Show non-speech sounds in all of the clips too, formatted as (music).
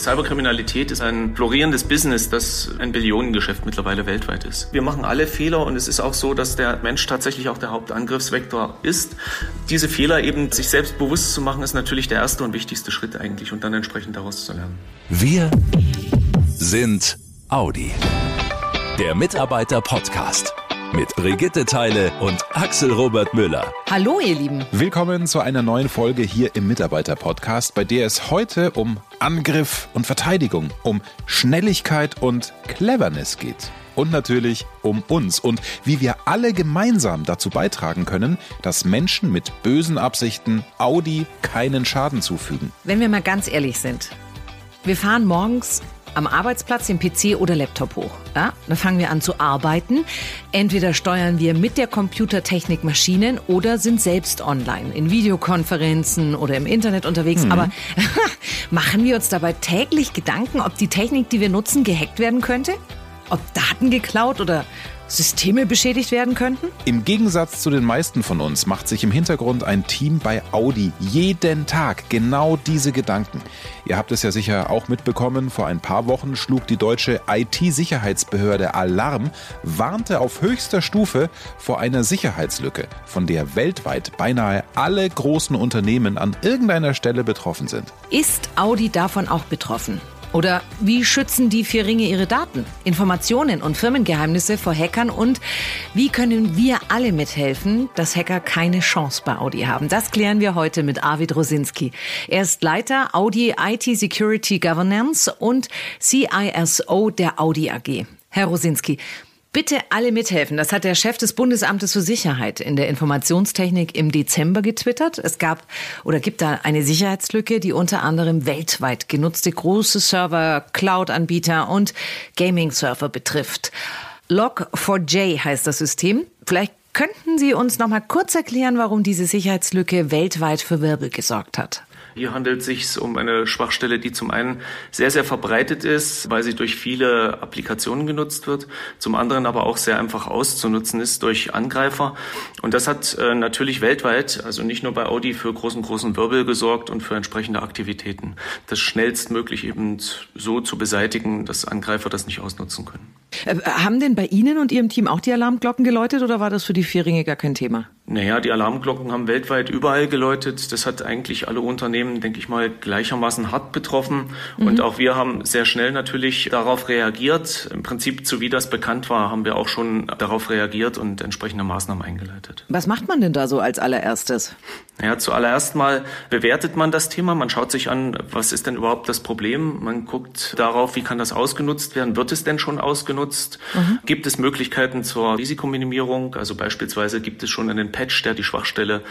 Cyberkriminalität ist ein florierendes Business, das ein Billionengeschäft mittlerweile weltweit ist. Wir machen alle Fehler und es ist auch so, dass der Mensch tatsächlich auch der Hauptangriffsvektor ist. Diese Fehler eben sich selbst bewusst zu machen, ist natürlich der erste und wichtigste Schritt eigentlich und dann entsprechend daraus zu lernen. Wir sind Audi. Der Mitarbeiter-Podcast mit Brigitte Teile und Axel Robert Müller. Hallo, ihr Lieben. Willkommen zu einer neuen Folge hier im Mitarbeiter-Podcast, bei der es heute um Angriff und Verteidigung, um Schnelligkeit und Cleverness geht. Und natürlich um uns und wie wir alle gemeinsam dazu beitragen können, dass Menschen mit bösen Absichten Audi keinen Schaden zufügen. Wenn wir mal ganz ehrlich sind, wir fahren morgens am Arbeitsplatz den PC oder Laptop hoch. Ja, dann fangen wir an zu arbeiten. Entweder steuern wir mit der Computertechnik Maschinen oder sind selbst online in Videokonferenzen oder im Internet unterwegs. Mhm. Aber (laughs) machen wir uns dabei täglich Gedanken, ob die Technik, die wir nutzen, gehackt werden könnte? Ob Daten geklaut oder Systeme beschädigt werden könnten? Im Gegensatz zu den meisten von uns macht sich im Hintergrund ein Team bei Audi jeden Tag genau diese Gedanken. Ihr habt es ja sicher auch mitbekommen, vor ein paar Wochen schlug die deutsche IT-Sicherheitsbehörde Alarm, warnte auf höchster Stufe vor einer Sicherheitslücke, von der weltweit beinahe alle großen Unternehmen an irgendeiner Stelle betroffen sind. Ist Audi davon auch betroffen? Oder wie schützen die vier Ringe ihre Daten, Informationen und Firmengeheimnisse vor Hackern? Und wie können wir alle mithelfen, dass Hacker keine Chance bei Audi haben? Das klären wir heute mit Arvid Rosinski. Er ist Leiter Audi IT Security Governance und CISO der Audi AG. Herr Rosinski, Bitte alle mithelfen. Das hat der Chef des Bundesamtes für Sicherheit in der Informationstechnik im Dezember getwittert. Es gab oder gibt da eine Sicherheitslücke, die unter anderem weltweit genutzte große Server, Cloud-Anbieter und Gaming-Server betrifft. Log4j heißt das System. Vielleicht könnten Sie uns noch mal kurz erklären, warum diese Sicherheitslücke weltweit für Wirbel gesorgt hat. Hier handelt es sich um eine Schwachstelle, die zum einen sehr, sehr verbreitet ist, weil sie durch viele Applikationen genutzt wird, zum anderen aber auch sehr einfach auszunutzen ist durch Angreifer. Und das hat äh, natürlich weltweit, also nicht nur bei Audi, für großen, großen Wirbel gesorgt und für entsprechende Aktivitäten. Das schnellstmöglich eben so zu beseitigen, dass Angreifer das nicht ausnutzen können. Äh, haben denn bei Ihnen und Ihrem Team auch die Alarmglocken geläutet oder war das für die Vierringe gar kein Thema? Naja, die Alarmglocken haben weltweit überall geläutet. Das hat eigentlich alle Unternehmen, denke ich mal, gleichermaßen hart betroffen. Mhm. Und auch wir haben sehr schnell natürlich darauf reagiert. Im Prinzip, so wie das bekannt war, haben wir auch schon darauf reagiert und entsprechende Maßnahmen eingeleitet. Was macht man denn da so als allererstes? Naja, zuallererst mal bewertet man das Thema. Man schaut sich an, was ist denn überhaupt das Problem? Man guckt darauf, wie kann das ausgenutzt werden? Wird es denn schon ausgenutzt? Mhm. Gibt es Möglichkeiten zur Risikominimierung? Also beispielsweise gibt es schon einen Patch, der die Schwachstelle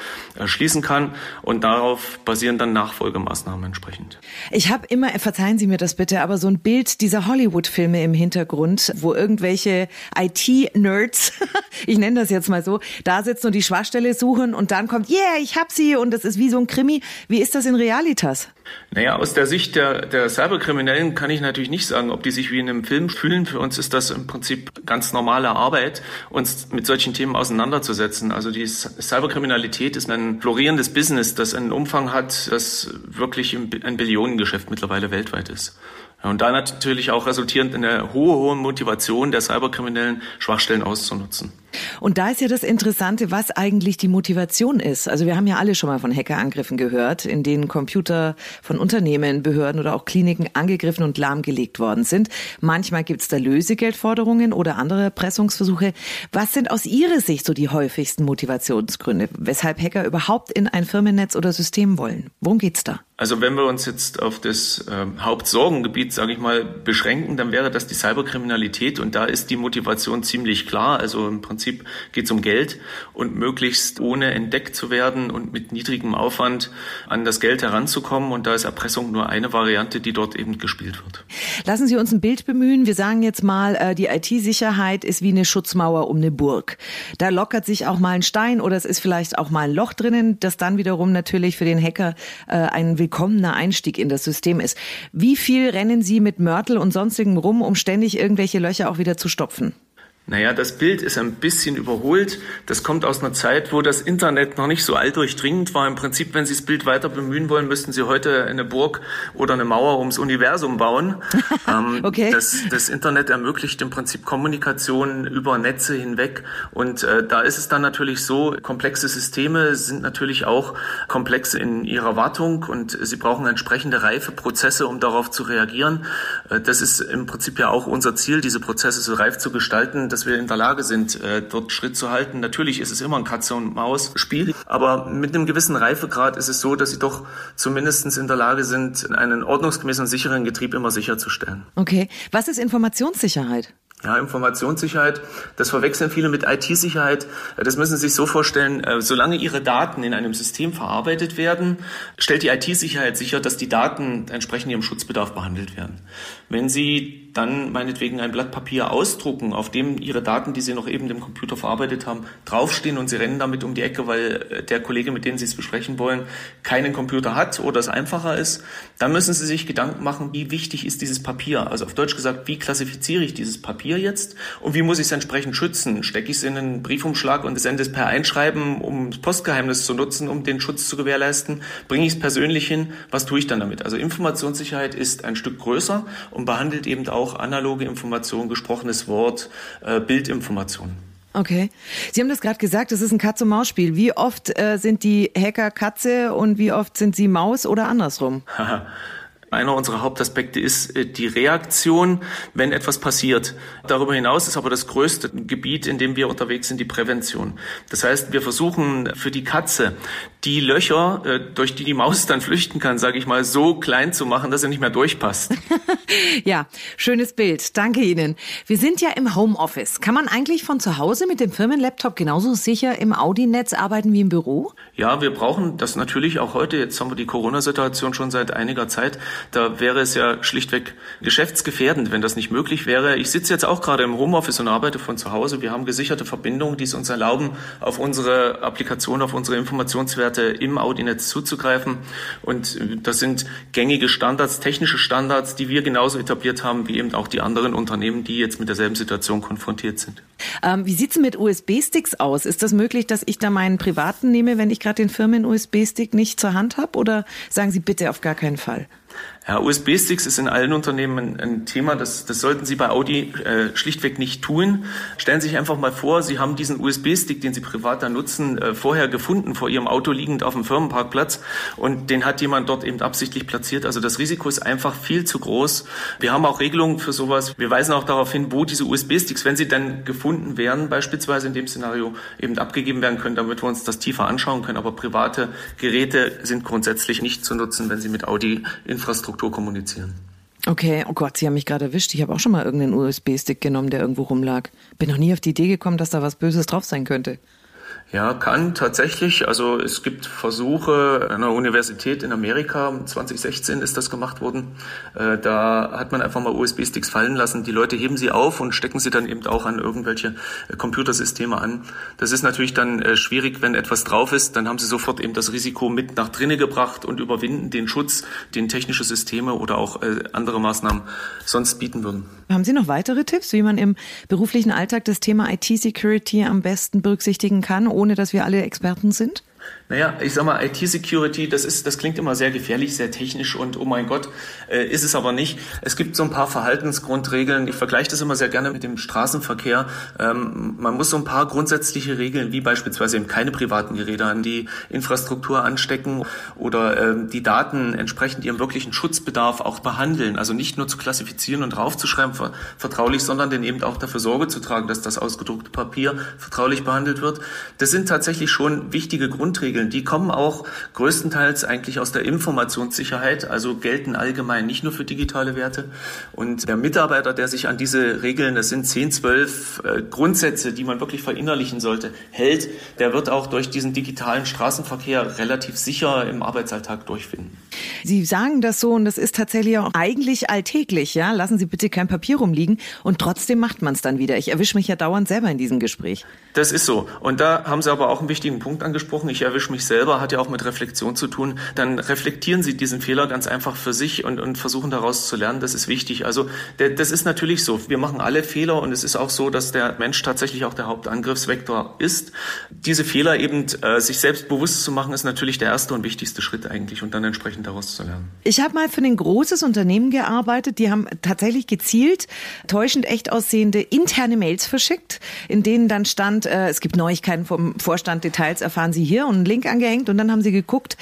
schließen kann und darauf basieren dann Nachfolgemaßnahmen entsprechend. Ich habe immer, verzeihen Sie mir das bitte, aber so ein Bild dieser Hollywood-Filme im Hintergrund, wo irgendwelche IT-Nerds, (laughs) ich nenne das jetzt mal so, da sitzen und die Schwachstelle suchen und dann kommt, yeah, ich hab's sie und das ist wie so ein Krimi. Wie ist das in Realitas? Naja, aus der Sicht der, der Cyberkriminellen kann ich natürlich nicht sagen, ob die sich wie in einem Film fühlen. Für uns ist das im Prinzip ganz normale Arbeit, uns mit solchen Themen auseinanderzusetzen. Also die Cyberkriminalität ist ein florierendes Business, das einen Umfang hat, das wirklich ein Billionengeschäft mittlerweile weltweit ist. Und da natürlich auch resultierend in eine hohe, hohe Motivation der Cyberkriminellen, Schwachstellen auszunutzen. Und da ist ja das Interessante, was eigentlich die Motivation ist. Also wir haben ja alle schon mal von Hackerangriffen gehört, in denen Computer von Unternehmen, Behörden oder auch Kliniken angegriffen und lahmgelegt worden sind. Manchmal gibt es da Lösegeldforderungen oder andere Erpressungsversuche. Was sind aus Ihrer Sicht so die häufigsten Motivationsgründe, weshalb Hacker überhaupt in ein Firmennetz oder System wollen? Worum geht's da? Also wenn wir uns jetzt auf das äh, Hauptsorgengebiet, sage ich mal, beschränken, dann wäre das die Cyberkriminalität und da ist die Motivation ziemlich klar. Also im Prinzip Prinzip geht es um Geld und möglichst ohne entdeckt zu werden und mit niedrigem Aufwand an das Geld heranzukommen. Und da ist Erpressung nur eine Variante, die dort eben gespielt wird. Lassen Sie uns ein Bild bemühen. Wir sagen jetzt mal, äh, die IT-Sicherheit ist wie eine Schutzmauer um eine Burg. Da lockert sich auch mal ein Stein oder es ist vielleicht auch mal ein Loch drinnen, das dann wiederum natürlich für den Hacker äh, ein willkommener Einstieg in das System ist. Wie viel rennen Sie mit Mörtel und sonstigem rum, um ständig irgendwelche Löcher auch wieder zu stopfen? Naja, das Bild ist ein bisschen überholt. Das kommt aus einer Zeit, wo das Internet noch nicht so alldurchdringend war. Im Prinzip, wenn Sie das Bild weiter bemühen wollen, müssten Sie heute eine Burg oder eine Mauer ums Universum bauen. (laughs) ähm, okay. das, das, Internet ermöglicht im Prinzip Kommunikation über Netze hinweg. Und äh, da ist es dann natürlich so, komplexe Systeme sind natürlich auch komplex in ihrer Wartung und sie brauchen entsprechende reife Prozesse, um darauf zu reagieren. Äh, das ist im Prinzip ja auch unser Ziel, diese Prozesse so reif zu gestalten, dass wir in der Lage sind, äh, dort Schritt zu halten. Natürlich ist es immer ein Katze- und Maus-Spiel, aber mit einem gewissen Reifegrad ist es so, dass sie doch zumindest in der Lage sind, einen ordnungsgemäßen und sicheren Getrieb immer sicherzustellen. Okay. Was ist Informationssicherheit? Ja, Informationssicherheit, das verwechseln viele mit IT-Sicherheit. Das müssen Sie sich so vorstellen, äh, solange Ihre Daten in einem System verarbeitet werden, stellt die IT-Sicherheit sicher, dass die Daten entsprechend ihrem Schutzbedarf behandelt werden. Wenn Sie dann meinetwegen ein Blatt Papier ausdrucken, auf dem Ihre Daten, die Sie noch eben dem Computer verarbeitet haben, draufstehen und Sie rennen damit um die Ecke, weil äh, der Kollege, mit dem Sie es besprechen wollen, keinen Computer hat oder es einfacher ist, dann müssen Sie sich Gedanken machen, wie wichtig ist dieses Papier? Also auf Deutsch gesagt, wie klassifiziere ich dieses Papier jetzt und wie muss ich es entsprechend schützen? Stecke ich es in einen Briefumschlag und sende es per Einschreiben, um das Postgeheimnis zu nutzen, um den Schutz zu gewährleisten? Bringe ich es persönlich hin? Was tue ich dann damit? Also Informationssicherheit ist ein Stück größer und behandelt eben auch auch analoge Information, gesprochenes Wort, äh, Bildinformation. Okay. Sie haben das gerade gesagt, es ist ein Katz-und-Maus-Spiel. Wie oft äh, sind die Hacker Katze und wie oft sind sie Maus oder andersrum? (laughs) Einer unserer Hauptaspekte ist äh, die Reaktion, wenn etwas passiert. Darüber hinaus ist aber das größte Gebiet, in dem wir unterwegs sind, die Prävention. Das heißt, wir versuchen für die Katze die Löcher, äh, durch die die Maus dann flüchten kann, sage ich mal, so klein zu machen, dass er nicht mehr durchpasst. (laughs) ja, schönes Bild. Danke Ihnen. Wir sind ja im Homeoffice. Kann man eigentlich von zu Hause mit dem Firmenlaptop genauso sicher im Audi-Netz arbeiten wie im Büro? Ja, wir brauchen das natürlich auch heute. Jetzt haben wir die Corona-Situation schon seit einiger Zeit. Da wäre es ja schlichtweg geschäftsgefährdend, wenn das nicht möglich wäre. Ich sitze jetzt auch gerade im Homeoffice und arbeite von zu Hause. Wir haben gesicherte Verbindungen, die es uns erlauben, auf unsere Applikation, auf unsere Informationswerte im Audi-Netz zuzugreifen. Und das sind gängige Standards, technische Standards, die wir genauso etabliert haben wie eben auch die anderen Unternehmen, die jetzt mit derselben Situation konfrontiert sind. Ähm, wie sieht es mit USB-Sticks aus? Ist das möglich, dass ich da meinen privaten nehme, wenn ich gerade den Firmen-USB-Stick nicht zur Hand habe? Oder sagen Sie bitte auf gar keinen Fall? Ja, USB-Sticks ist in allen Unternehmen ein, Thema, das, das sollten Sie bei Audi äh, schlichtweg nicht tun. Stellen Sie sich einfach mal vor, Sie haben diesen USB-Stick, den Sie privat da nutzen, äh, vorher gefunden, vor Ihrem Auto liegend auf dem Firmenparkplatz und den hat jemand dort eben absichtlich platziert. Also das Risiko ist einfach viel zu groß. Wir haben auch Regelungen für sowas. Wir weisen auch darauf hin, wo diese USB-Sticks, wenn sie dann gefunden werden, beispielsweise in dem Szenario eben abgegeben werden können, damit wir uns das tiefer anschauen können. Aber private Geräte sind grundsätzlich nicht zu nutzen, wenn sie mit Audi-Infrastruktur Infrastruktur kommunizieren. Okay, oh Gott, Sie haben mich gerade erwischt. Ich habe auch schon mal irgendeinen USB-Stick genommen, der irgendwo rumlag. Bin noch nie auf die Idee gekommen, dass da was Böses drauf sein könnte. Ja, kann tatsächlich. Also es gibt Versuche einer Universität in Amerika, 2016 ist das gemacht worden. Äh, da hat man einfach mal USB-Sticks fallen lassen. Die Leute heben sie auf und stecken sie dann eben auch an irgendwelche äh, Computersysteme an. Das ist natürlich dann äh, schwierig, wenn etwas drauf ist. Dann haben sie sofort eben das Risiko mit nach drinnen gebracht und überwinden den Schutz, den technische Systeme oder auch andere Maßnahmen sonst bieten würden. Haben Sie noch weitere Tipps, wie man im beruflichen Alltag das Thema IT-Security am besten berücksichtigen kann, ohne dass wir alle Experten sind? Naja, ich sag mal, IT-Security, das ist, das klingt immer sehr gefährlich, sehr technisch und oh mein Gott, äh, ist es aber nicht. Es gibt so ein paar Verhaltensgrundregeln. Ich vergleiche das immer sehr gerne mit dem Straßenverkehr. Ähm, man muss so ein paar grundsätzliche Regeln, wie beispielsweise eben keine privaten Geräte an die Infrastruktur anstecken oder ähm, die Daten entsprechend ihrem wirklichen Schutzbedarf auch behandeln. Also nicht nur zu klassifizieren und draufzuschreiben ver vertraulich, sondern dann eben auch dafür Sorge zu tragen, dass das ausgedruckte Papier vertraulich behandelt wird. Das sind tatsächlich schon wichtige Grundregeln Regeln, die kommen auch größtenteils eigentlich aus der Informationssicherheit, also gelten allgemein nicht nur für digitale Werte. Und der Mitarbeiter, der sich an diese Regeln, das sind 10, 12 äh, Grundsätze, die man wirklich verinnerlichen sollte, hält, der wird auch durch diesen digitalen Straßenverkehr relativ sicher im Arbeitsalltag durchfinden. Sie sagen das so und das ist tatsächlich auch eigentlich alltäglich, ja. Lassen Sie bitte kein Papier rumliegen und trotzdem macht man es dann wieder. Ich erwische mich ja dauernd selber in diesem Gespräch. Das ist so. Und da haben Sie aber auch einen wichtigen Punkt angesprochen. Ich erwische mich selber, hat ja auch mit Reflexion zu tun. Dann reflektieren Sie diesen Fehler ganz einfach für sich und, und versuchen daraus zu lernen. Das ist wichtig. Also das ist natürlich so. Wir machen alle Fehler und es ist auch so, dass der Mensch tatsächlich auch der Hauptangriffsvektor ist. Diese Fehler eben äh, sich selbst bewusst zu machen, ist natürlich der erste und wichtigste Schritt eigentlich und dann entsprechend daraus zu lernen. Ich habe mal für ein großes Unternehmen gearbeitet. Die haben tatsächlich gezielt täuschend echt aussehende interne Mails verschickt, in denen dann stand, äh, es gibt Neuigkeiten vom Vorstand, Details erfahren Sie hier und einen Link angehängt und dann haben sie geguckt,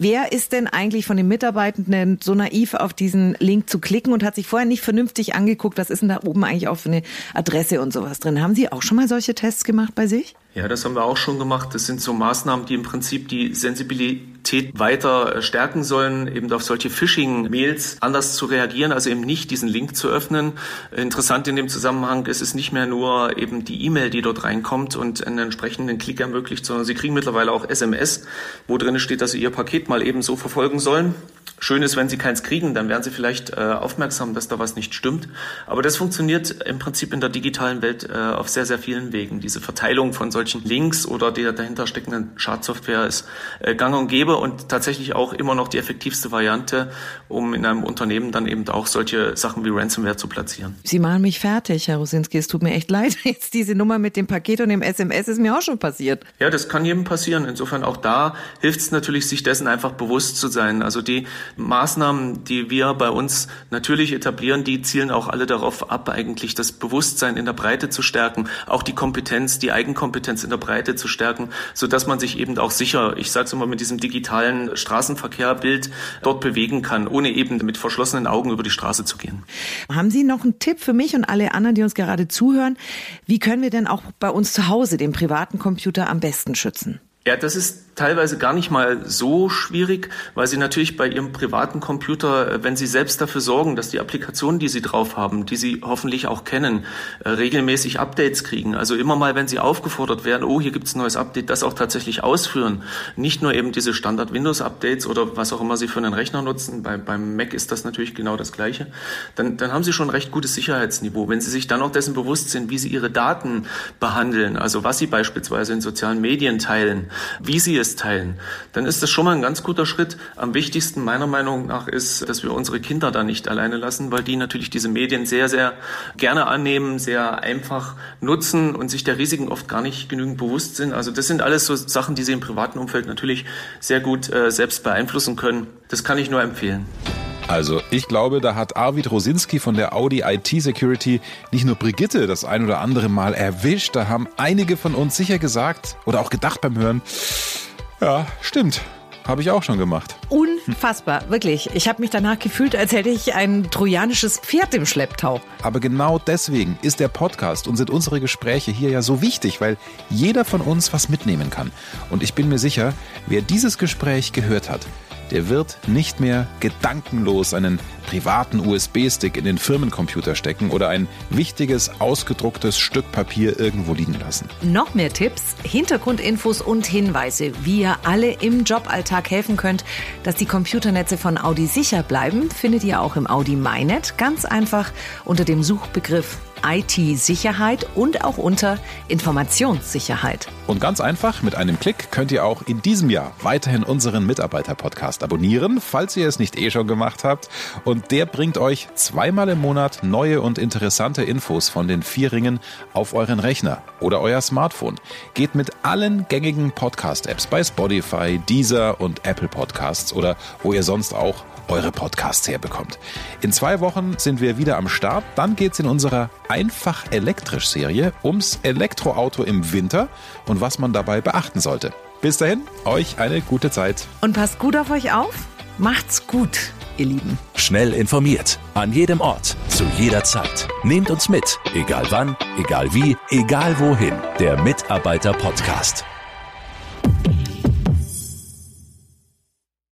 Wer ist denn eigentlich von den Mitarbeitenden so naiv, auf diesen Link zu klicken und hat sich vorher nicht vernünftig angeguckt, was ist denn da oben eigentlich auch für eine Adresse und sowas drin? Haben Sie auch schon mal solche Tests gemacht bei sich? Ja, das haben wir auch schon gemacht. Das sind so Maßnahmen, die im Prinzip die Sensibilität weiter äh, stärken sollen, eben auf solche Phishing-Mails anders zu reagieren, also eben nicht diesen Link zu öffnen. Interessant in dem Zusammenhang ist es nicht mehr nur eben die E-Mail, die dort reinkommt und einen entsprechenden Klick ermöglicht, sondern Sie kriegen mittlerweile auch SMS, wo drin steht, dass Sie Ihr Paket mal eben so verfolgen sollen. Schön ist, wenn Sie keins kriegen, dann werden Sie vielleicht äh, aufmerksam, dass da was nicht stimmt. Aber das funktioniert im Prinzip in der digitalen Welt äh, auf sehr, sehr vielen Wegen. Diese Verteilung von solchen Links oder der dahinter steckenden Schadsoftware ist äh, gang und gäbe und tatsächlich auch immer noch die effektivste Variante, um in einem Unternehmen dann eben auch solche Sachen wie Ransomware zu platzieren. Sie machen mich fertig, Herr Rosinski. Es tut mir echt (laughs) leid. Jetzt diese Nummer mit dem Paket und dem SMS ist mir auch schon passiert. Ja, das kann jedem passieren. Insofern auch da hilft es natürlich, sich dessen einfach bewusst zu sein. Also die Maßnahmen, die wir bei uns natürlich etablieren, die zielen auch alle darauf ab, eigentlich das Bewusstsein in der Breite zu stärken, auch die Kompetenz, die Eigenkompetenz in der Breite zu stärken, so dass man sich eben auch sicher, ich sage es immer mit diesem digitalen Straßenverkehrbild dort bewegen kann, ohne eben mit verschlossenen Augen über die Straße zu gehen. Haben Sie noch einen Tipp für mich und alle anderen, die uns gerade zuhören? Wie können wir denn auch bei uns zu Hause den privaten Computer am besten schützen? Ja, das ist teilweise gar nicht mal so schwierig, weil Sie natürlich bei Ihrem privaten Computer, äh, wenn Sie selbst dafür sorgen, dass die Applikationen, die Sie drauf haben, die Sie hoffentlich auch kennen, äh, regelmäßig Updates kriegen. Also immer mal, wenn Sie aufgefordert werden, oh, hier gibt es ein neues Update, das auch tatsächlich ausführen. Nicht nur eben diese Standard Windows Updates oder was auch immer Sie für einen Rechner nutzen. Bei, beim Mac ist das natürlich genau das Gleiche. Dann, dann haben Sie schon ein recht gutes Sicherheitsniveau. Wenn Sie sich dann auch dessen bewusst sind, wie Sie Ihre Daten behandeln, also was Sie beispielsweise in sozialen Medien teilen, wie Sie es Handys teilen, dann ist das schon mal ein ganz guter Schritt. Am wichtigsten meiner Meinung nach ist, dass wir unsere Kinder da nicht alleine lassen, weil die natürlich diese Medien sehr, sehr gerne annehmen, sehr einfach nutzen und sich der Risiken oft gar nicht genügend bewusst sind. Also das sind alles so Sachen, die sie im privaten Umfeld natürlich sehr gut äh, selbst beeinflussen können. Das kann ich nur empfehlen. Also ich glaube, da hat Arvid Rosinski von der Audi IT Security nicht nur Brigitte das ein oder andere Mal erwischt, da haben einige von uns sicher gesagt oder auch gedacht beim Hören, ja, stimmt. Habe ich auch schon gemacht. Unfassbar, wirklich. Ich habe mich danach gefühlt, als hätte ich ein trojanisches Pferd im Schlepptau. Aber genau deswegen ist der Podcast und sind unsere Gespräche hier ja so wichtig, weil jeder von uns was mitnehmen kann. Und ich bin mir sicher, wer dieses Gespräch gehört hat, der wird nicht mehr gedankenlos einen privaten USB-Stick in den Firmencomputer stecken oder ein wichtiges ausgedrucktes Stück Papier irgendwo liegen lassen. Noch mehr Tipps, Hintergrundinfos und Hinweise, wie ihr alle im Joballtag helfen könnt, dass die Computernetze von Audi sicher bleiben, findet ihr auch im Audi MyNet ganz einfach unter dem Suchbegriff IT-Sicherheit und auch unter Informationssicherheit. Und ganz einfach, mit einem Klick könnt ihr auch in diesem Jahr weiterhin unseren Mitarbeiter-Podcast abonnieren, falls ihr es nicht eh schon gemacht habt. Und der bringt euch zweimal im Monat neue und interessante Infos von den vier Ringen auf euren Rechner oder euer Smartphone. Geht mit allen gängigen Podcast-Apps bei Spotify, Deezer und Apple Podcasts oder wo ihr sonst auch eure Podcasts herbekommt. In zwei Wochen sind wir wieder am Start. Dann geht es in unserer Einfach elektrisch Serie ums Elektroauto im Winter und was man dabei beachten sollte. Bis dahin, euch eine gute Zeit. Und passt gut auf euch auf. Macht's gut, ihr Lieben. Schnell informiert, an jedem Ort, zu jeder Zeit. Nehmt uns mit, egal wann, egal wie, egal wohin. Der Mitarbeiter-Podcast.